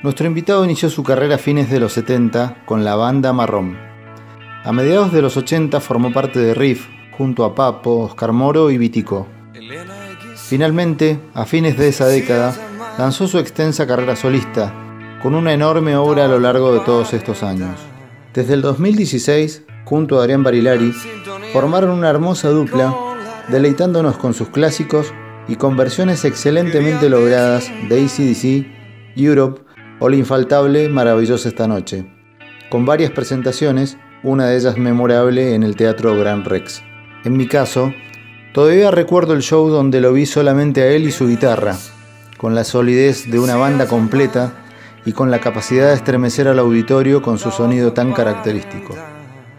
Nuestro invitado inició su carrera a fines de los 70 con la banda Marrón. A mediados de los 80 formó parte de Riff junto a Papo, Oscar Moro y Vitico. Finalmente, a fines de esa década, lanzó su extensa carrera solista, con una enorme obra a lo largo de todos estos años. Desde el 2016, junto a Adrián Barilari, formaron una hermosa dupla, deleitándonos con sus clásicos y con versiones excelentemente logradas de ACDC, Europe o la infaltable Maravillosa esta noche, con varias presentaciones, una de ellas memorable en el Teatro Gran Rex. En mi caso, todavía recuerdo el show donde lo vi solamente a él y su guitarra, con la solidez de una banda completa y con la capacidad de estremecer al auditorio con su sonido tan característico.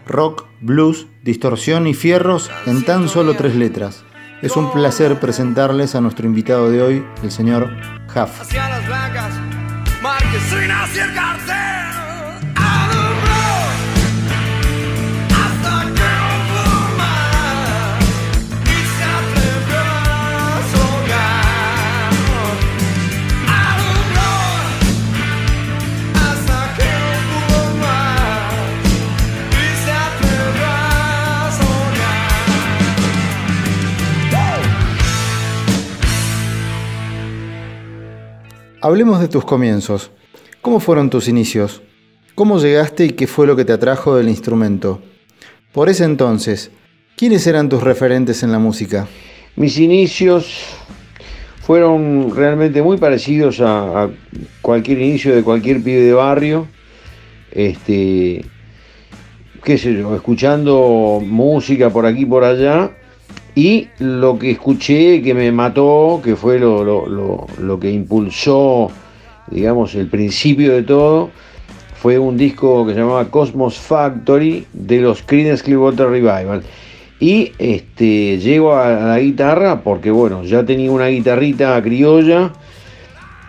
Rock, blues, distorsión y fierros en tan solo tres letras. Es un placer presentarles a nuestro invitado de hoy, el señor Huff. Hablemos de tus comienzos. ¿Cómo fueron tus inicios? ¿Cómo llegaste y qué fue lo que te atrajo del instrumento? Por ese entonces, ¿quiénes eran tus referentes en la música? Mis inicios fueron realmente muy parecidos a, cualquier inicio de cualquier pibe de barrio. Este, qué sé yo, escuchando música por aquí por allá y lo que escuché que me mató, que fue lo, que impulsó, digamos, el principio de todo, fue un disco que se llamaba Cosmos Factory de los Creedence Clearwater Revival. Y este, llego a la guitarra porque, bueno, ya tenía una guitarrita criolla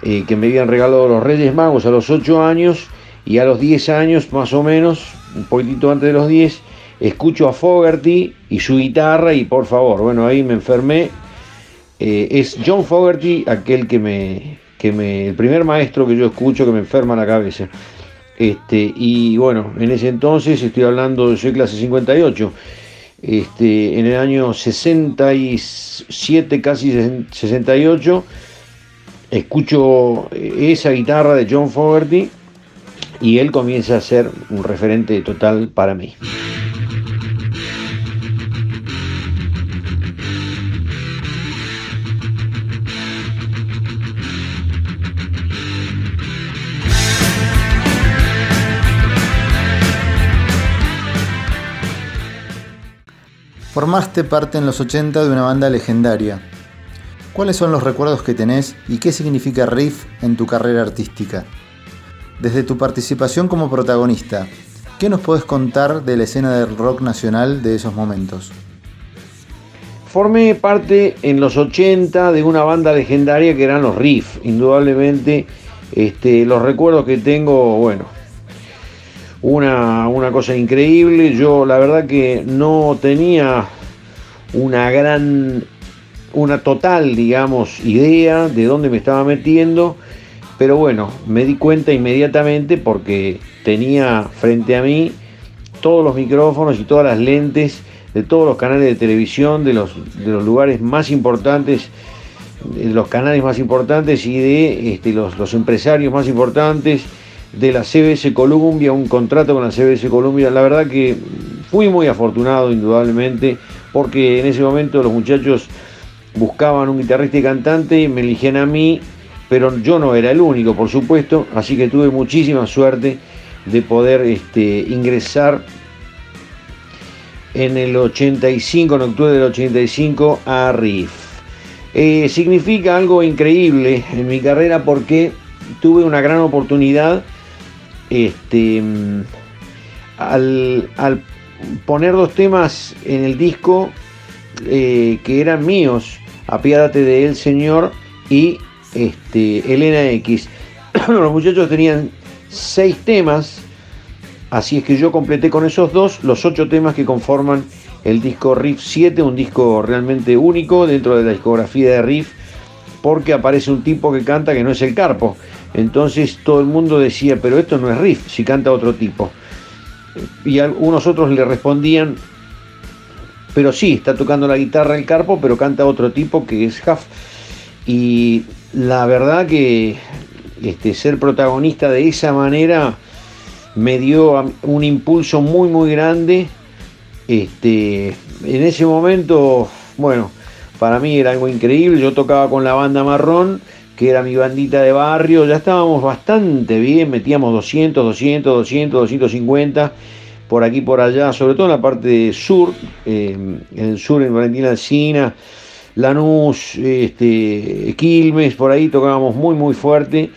eh, que me habían regalado los Reyes Magos a los 8 años y a los 10 años, más o menos, un poquitito antes de los 10, escucho a Fogerty y su guitarra y por favor, bueno, ahí me enfermé. Eh, es John Fogerty aquel que me, el primer maestro que yo escucho que me enferma la cabeza. Este, y bueno, en ese entonces estoy hablando, soy clase 58. Este, en el año 67, casi 68, escucho esa guitarra de John Fogerty y él comienza a ser un referente total para mí. Formaste parte en los 80 de una banda legendaria. ¿Cuáles son los recuerdos que tenés y qué significa Riff en tu carrera artística? Desde tu participación como protagonista, ¿qué nos puedes contar de la escena del rock nacional de esos momentos? Formé parte en los 80 de una banda legendaria que eran los Riff. Indudablemente, este, los recuerdos que tengo, bueno, una, una cosa increíble. Yo la verdad que no tenía una gran, una total, digamos, idea de dónde me estaba metiendo. Pero bueno, me di cuenta inmediatamente porque tenía frente a mí todos los micrófonos y todas las lentes de todos los canales de televisión, de los, de los lugares más importantes, de los canales más importantes y de este, los, los empresarios más importantes de la CBS Columbia, un contrato con la CBS Columbia. La verdad que fui muy afortunado, indudablemente, porque en ese momento los muchachos buscaban un guitarrista y cantante, me eligían a mí, pero yo no era el único, por supuesto, así que tuve muchísima suerte de poder este, ingresar en el 85, en octubre del 85, a Riff. Eh, significa algo increíble en mi carrera porque tuve una gran oportunidad este, al, poner dos temas en el disco eh, que eran míos, Apiádate de él, Señor, y este, Elena X. Los muchachos tenían seis temas, así es que yo completé con esos dos los ocho temas que conforman el disco Riff 7, un disco realmente único dentro de la discografía de Riff, porque aparece un tipo que canta que no es el Carpo. Entonces todo el mundo decía, pero esto no es riff, si canta otro tipo. Y algunos otros le respondían, pero sí, está tocando la guitarra el Carpo, pero canta otro tipo que es Huff. Y la verdad que este, ser protagonista de esa manera me dio un impulso muy muy grande. Este, en ese momento, bueno, para mí era algo increíble. Yo tocaba con la banda marrón, que era mi bandita de barrio. Ya estábamos bastante bien, metíamos 200, 200, 200, 250 por aquí por allá, sobre todo en la parte sur, en el sur en Valentina Alcina, Lanús, este, Quilmes, por ahí tocábamos muy muy fuerte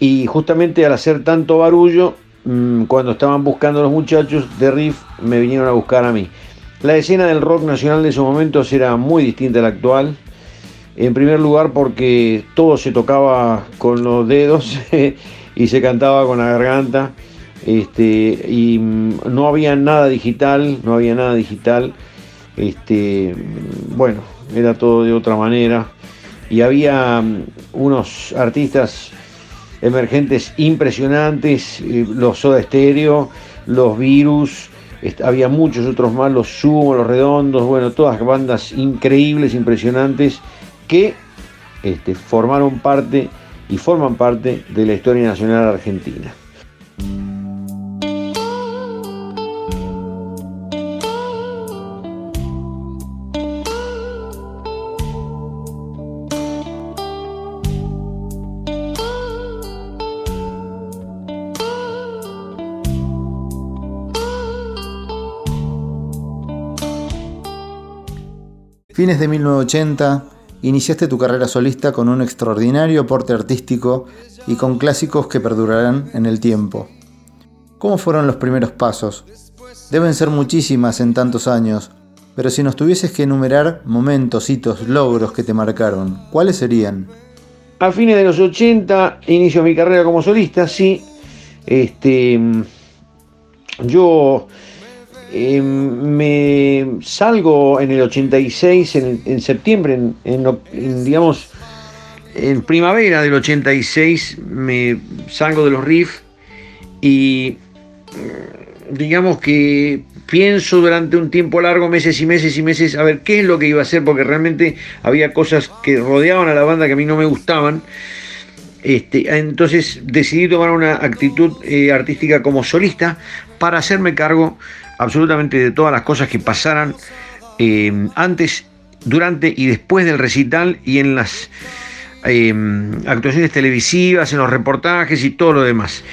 y justamente al hacer tanto barullo, mm, cuando estaban buscando los muchachos de Riff, me vinieron a buscar a mí. La escena del rock nacional de esos momentos era muy distinta a la actual. En primer lugar porque todo se tocaba con los dedos y se cantaba con la garganta. Este, y mm, no había nada digital, no había nada digital. Este, bueno, era todo de otra manera. Y había mm, unos artistas emergentes impresionantes, eh, los Soda Stereo, los Virus, había muchos otros más, los Sumo, los Redondos, bueno, todas bandas increíbles, impresionantes, que este, formaron parte y forman parte de la historia nacional argentina. Fines de 1980, iniciaste tu carrera solista con un extraordinario aporte artístico y con clásicos que perdurarán en el tiempo. ¿Cómo fueron los primeros pasos? Deben ser muchísimas en tantos años, pero si nos tuvieses que enumerar momentos, hitos, logros que te marcaron, ¿cuáles serían? A fines de los 80 inicio mi carrera como solista, sí. Este, yo Em, me salgo en el 86, en, septiembre, en, digamos, en primavera del 86, me salgo de los riffs y mm, digamos que pienso durante un tiempo largo, meses y meses y meses, a ver qué es lo que iba a hacer, porque realmente había cosas que rodeaban a la banda que a mí no me gustaban. Este, entonces decidí tomar una actitud eh, artística como solista para hacerme cargo absolutamente de todas las cosas que pasaran eh, antes, durante y después del recital y en las eh, actuaciones televisivas, en los reportajes y todo lo demás.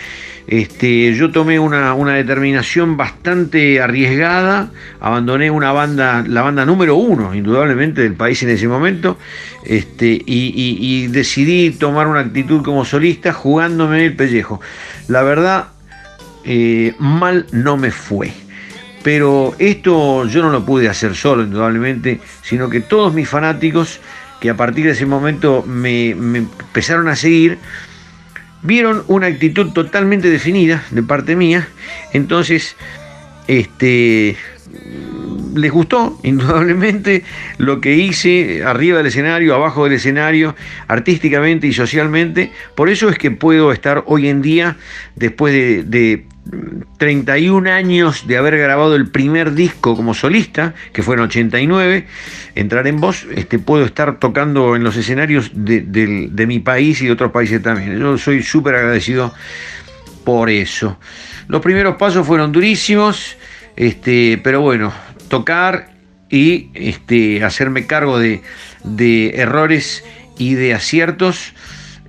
Este, yo tomé una, determinación bastante arriesgada, abandoné una banda, la banda número uno, indudablemente, del país en ese momento, este, y, decidí tomar una actitud como solista jugándome el pellejo. La verdad, eh, mal no me fue. Pero esto yo no lo pude hacer solo, indudablemente, sino que todos mis fanáticos, que a partir de ese momento me, empezaron a seguir, vieron una actitud totalmente definida de parte mía. Entonces, este, les gustó, indudablemente, lo que hice arriba del escenario, abajo del escenario, artísticamente y socialmente. Por eso es que puedo estar hoy en día, después de 31 años de haber grabado el primer disco como solista, que fue en 89, entrar en voz, este, puedo estar tocando en los escenarios de, mi país y de otros países también. Yo soy súper agradecido por eso. Los primeros pasos fueron durísimos, este, pero bueno, tocar y este, hacerme cargo de, de errores y de aciertos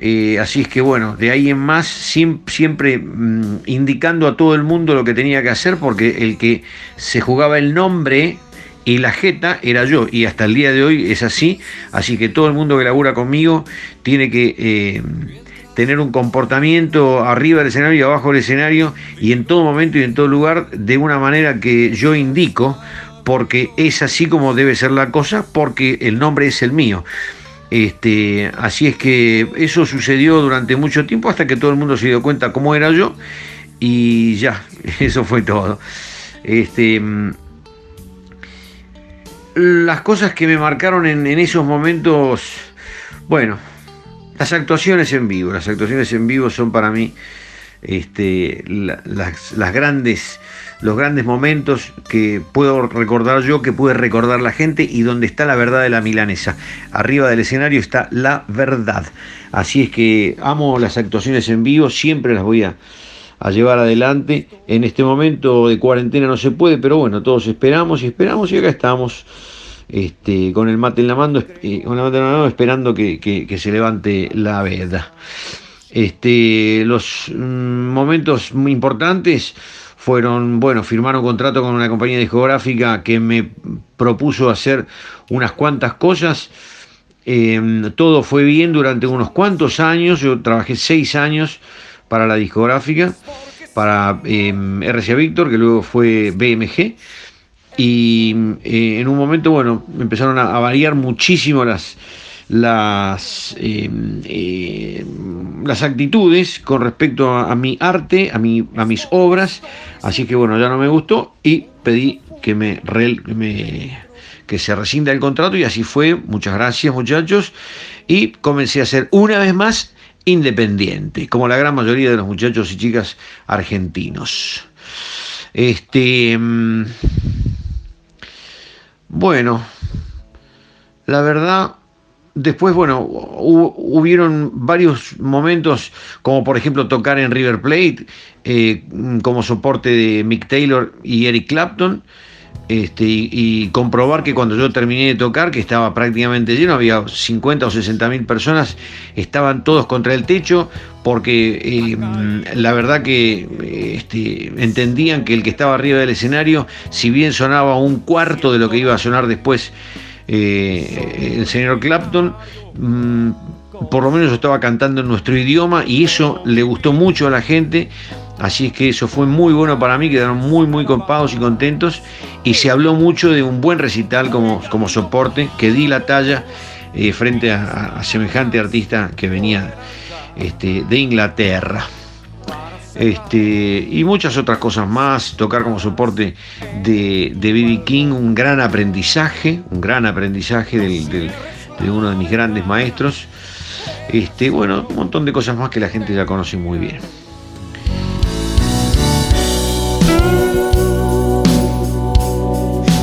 eh, así es que bueno, de ahí en más, siempre mm, indicando a todo el mundo lo que tenía que hacer, porque el que se jugaba el nombre y la jeta era yo, y hasta el día de hoy es así, así que todo el mundo que labura conmigo tiene que eh, tener un comportamiento arriba del escenario y abajo del escenario, y en todo momento y en todo lugar, de una manera que yo indico, porque es así como debe ser la cosa, porque el nombre es el mío. Este, así es que eso sucedió durante mucho tiempo hasta que todo el mundo se dio cuenta cómo era yo y ya, eso fue todo. Este, las cosas que me marcaron en, esos momentos Bueno, las actuaciones en vivo, las actuaciones en vivo son para mí este, las, grandes, los grandes momentos que puedo recordar yo, que puede recordar la gente y donde está la verdad de la milanesa. Arriba del escenario está la verdad. Así es que amo las actuaciones en vivo, siempre las voy a, llevar adelante. En este momento de cuarentena no se puede, pero bueno, todos esperamos y esperamos y acá estamos este, con el mate en la mano, eh, con la mano esperando que, se levante la veda. Este, los mm, momentos muy importantes fueron, bueno, firmar un contrato con una compañía discográfica que me propuso hacer unas cuantas cosas. Em, todo fue bien durante unos cuantos años, yo trabajé seis años para la discográfica, para em, RCA Victor, que luego fue BMG, y eh, en un momento, bueno, empezaron a, variar muchísimo las, las, em, em, las actitudes con respecto a, mi arte, a, mi, a mis obras, así que bueno, ya no me gustó y pedí que me, me que se rescinda el contrato y así fue, muchas gracias muchachos, y comencé a ser una vez más independiente, como la gran mayoría de los muchachos y chicas argentinos. Este mm, bueno, la verdad, después, bueno, hubieron varios momentos, como por ejemplo tocar en River Plate, eh, como soporte de Mick Taylor y Eric Clapton, este, y, comprobar que cuando yo terminé de tocar, que estaba prácticamente lleno, había 50 o 60 mil personas, estaban todos contra el techo, porque eh, la verdad que este, entendían que el que estaba arriba del escenario, si bien sonaba un cuarto de lo que iba a sonar después eh, el señor Clapton, mm, por lo menos estaba cantando en nuestro idioma y eso le gustó mucho a la gente Así es que eso fue muy bueno para mí, quedaron muy, muy copados y contentos. Y se habló mucho de un buen recital como, como soporte, que di la talla eh, frente a, semejante artista que venía este, de Inglaterra. Este, y muchas otras cosas más, tocar como soporte de B.B. King, un gran aprendizaje, un gran aprendizaje de uno de mis grandes maestros. Este, bueno, un montón de cosas más que la gente ya conoce muy bien.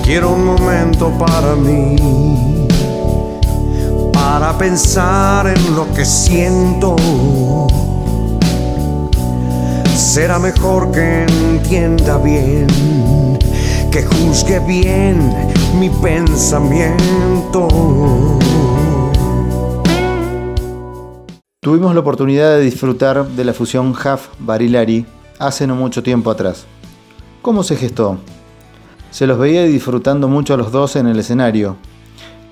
Quiero un momento para mí, para pensar en lo que siento. Será mejor que entienda bien, que juzgue bien mi pensamiento. Tuvimos la oportunidad de disfrutar de la fusión Huff Barilari hace no mucho tiempo atrás. ¿Cómo se gestó? Se los veía disfrutando mucho a los dos en el escenario.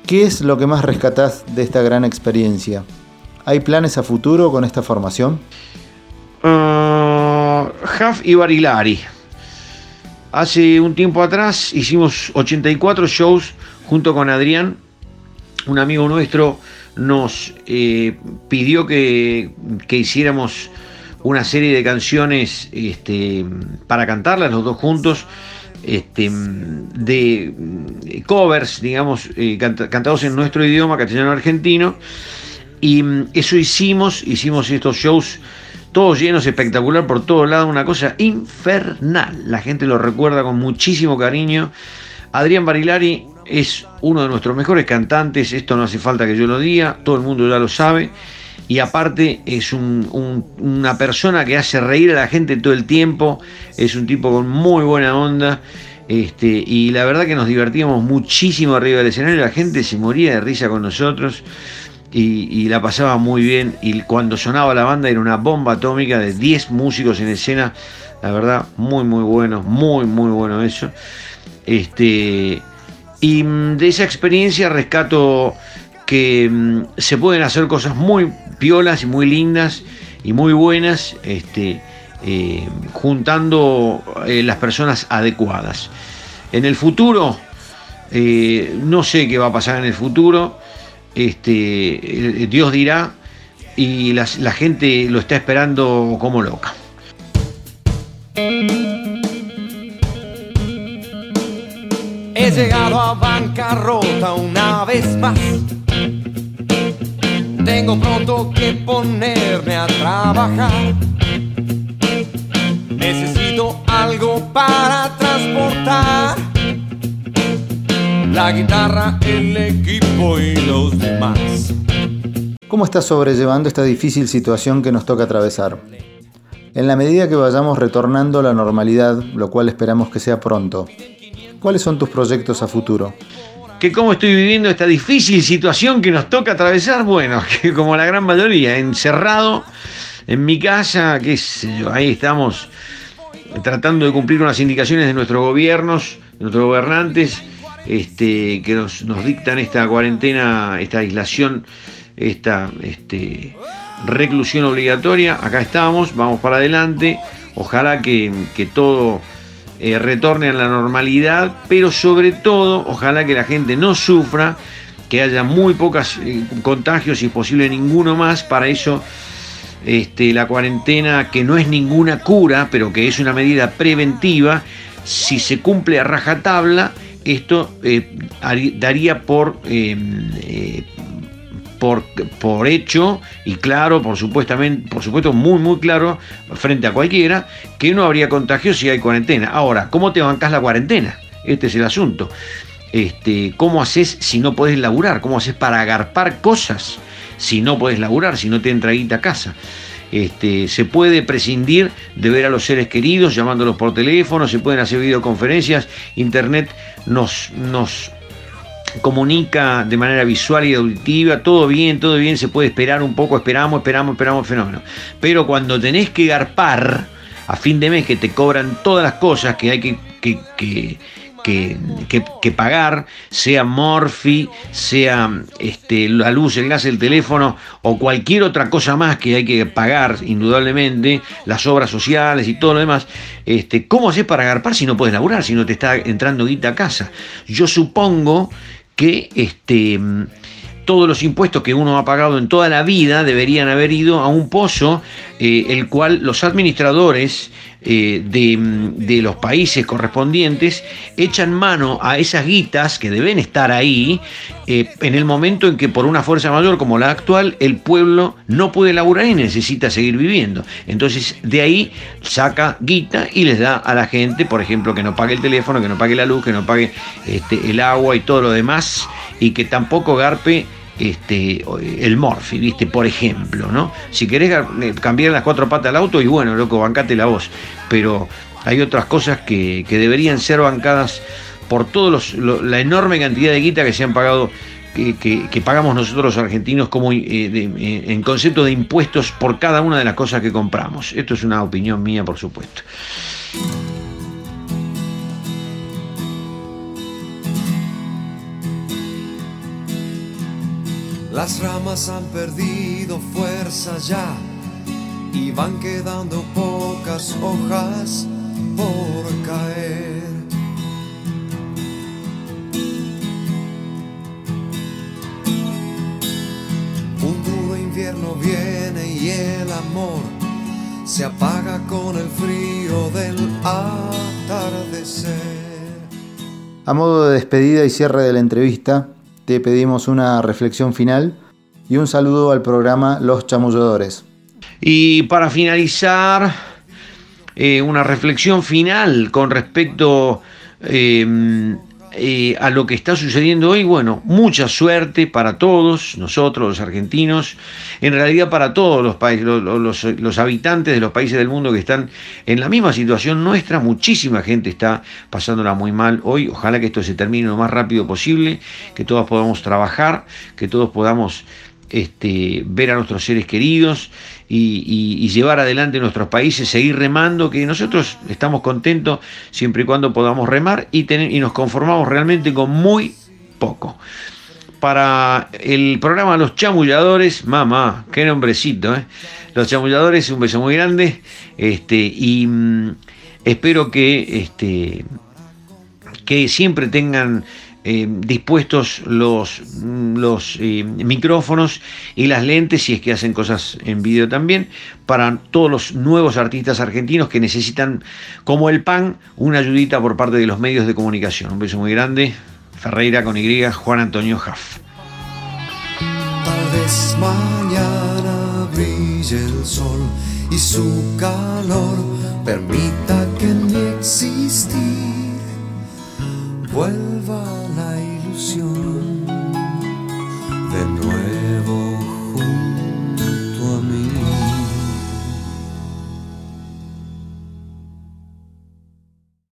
¿Qué es lo que más rescatás de esta gran experiencia? ¿Hay planes a futuro con esta formación? Y Barilari. Hace un tiempo atrás hicimos 84 shows junto con Adrián. Un amigo nuestro nos eh, pidió que, que, hiciéramos una serie de canciones este, para cantarlas los dos juntos este, de eh, covers, digamos, eh, cantados en nuestro idioma, castellano-argentino. Y mm, eso hicimos, hicimos estos shows todos llenos, espectacular por todos lados, una cosa infernal. La gente lo recuerda con muchísimo cariño. Adrián Barilari es uno de nuestros mejores cantantes, esto no hace falta que yo lo diga, todo el mundo ya lo sabe. Y aparte es una persona que hace reír a la gente todo el tiempo, es un tipo con muy buena onda. Este, y la verdad que nos divertíamos muchísimo arriba del escenario, la gente se moría de risa con nosotros y, la pasaba muy bien. Y cuando sonaba la banda era una bomba atómica de 10 músicos en escena, la verdad, muy, muy bueno, muy, muy bueno eso. Este, y mm, de esa experiencia rescato que mm, se pueden hacer cosas muy piolas y muy lindas y muy buenas, este, eh, juntando eh, las personas adecuadas. En el futuro, eh, no sé qué va a pasar en el futuro, este, Dios dirá, y la gente lo está esperando como loca. He llegado a bancarrota una vez más tengo pronto que ponerme a trabajar. Necesito algo para transportar la guitarra, el equipo y los demás. ¿Cómo estás sobrellevando esta difícil situación que nos toca atravesar? En la medida que vayamos retornando a la normalidad, lo cual esperamos que sea pronto, ¿cuáles son tus proyectos a futuro? que cómo estoy viviendo esta difícil situación que nos toca atravesar, bueno, que como la gran mayoría, encerrado en mi casa, yo, ahí estamos tratando de cumplir unas indicaciones de nuestros gobiernos, de nuestros gobernantes, este, que nos, dictan esta cuarentena, esta aislación, esta este, reclusión obligatoria. Acá estamos, vamos para adelante. Ojalá que, todo eh, retorne a la normalidad, pero sobre todo, ojalá que la gente no sufra, que haya muy pocos eh, contagios y posible ninguno más. Para eso, este, la cuarentena, que no es ninguna cura, pero que es una medida preventiva, si se cumple a rajatabla, esto eh, daría por por, hecho y claro, por, supuestamente, por supuesto muy muy claro frente a cualquiera, que no habría contagio si hay cuarentena. Ahora, ¿cómo te bancas la cuarentena? Este es el asunto. Este, ¿Cómo haces si no podés laburar? ¿Cómo haces para agarpar cosas si no podés laburar, si no te entra guita a casa? Este, se puede prescindir de ver a los seres queridos llamándolos por teléfono, se pueden hacer videoconferencias, internet nos, nos comunica de manera visual y auditiva, todo bien, todo bien, se puede esperar un poco, esperamos, esperamos, esperamos fenómeno. Pero cuando tenés que garpar a fin de mes que te cobran todas las cosas que hay que, que, que, pagar, sea Morphy, sea este, la luz, el gas, el teléfono o cualquier otra cosa más que hay que pagar, indudablemente, las obras sociales y todo lo demás, este, ¿cómo haces para garpar si no puedes laburar, si no te está entrando guita a casa? Yo supongo que este, todos los impuestos que uno ha pagado en toda la vida deberían haber ido a un pozo, eh, el cual los administradores eh, de, los países correspondientes echan mano a esas guitas que deben estar ahí eh, en el momento en que por una fuerza mayor como la actual el pueblo no puede laburar y necesita seguir viviendo. Entonces de ahí saca guita y les da a la gente, por ejemplo, que no pague el teléfono, que no pague la luz, que no pague este, el agua y todo lo demás y que tampoco garpe este, el Morphy, ¿viste? Por ejemplo, ¿no? Si querés eh, cambiar las cuatro patas al auto, y bueno, loco, bancate la voz. Pero hay otras cosas que, deberían ser bancadas por todos la enorme cantidad de guita que se han pagado, que, pagamos nosotros los argentinos como eh, eh, en concepto de impuestos por cada una de las cosas que compramos. Esto es una opinión mía, por supuesto. Las ramas han perdido fuerza ya y van quedando pocas hojas por caer. Invierno viene y el amor se apaga con el frío del atardecer. A modo de despedida y cierre de la entrevista, te pedimos una reflexión final y un saludo al programa Los Chamulladores. Y para finalizar, eh, una reflexión final con respecto eh, eh, a lo que está sucediendo hoy, bueno, mucha suerte para todos nosotros, los argentinos, en realidad para todos los, países, los, habitantes de los países del mundo que están en la misma situación. Nuestra, muchísima gente está pasándola muy mal hoy, ojalá que esto se termine lo más rápido posible, que todos podamos trabajar, que todos podamos este, ver a nuestros seres queridos y, llevar adelante nuestros países, seguir remando, que nosotros estamos contentos siempre y cuando podamos remar y, y nos conformamos realmente con muy poco. Para el programa Los Chamulladores, mamá, qué nombrecito, ¿eh? Los Chamulladores, un beso muy grande este, y mm, espero que, este, que siempre tengan eh, dispuestos los, los eh, micrófonos y las lentes, si es que hacen cosas en vídeo también, para todos los nuevos artistas argentinos que necesitan, como el PAN, una ayudita por parte de los medios de comunicación. Un beso muy grande. Ferreira con Y, Juan Antonio Jaff. Tal vez mañana brille el sol y su calor permita que mi existir vuelva ilusión.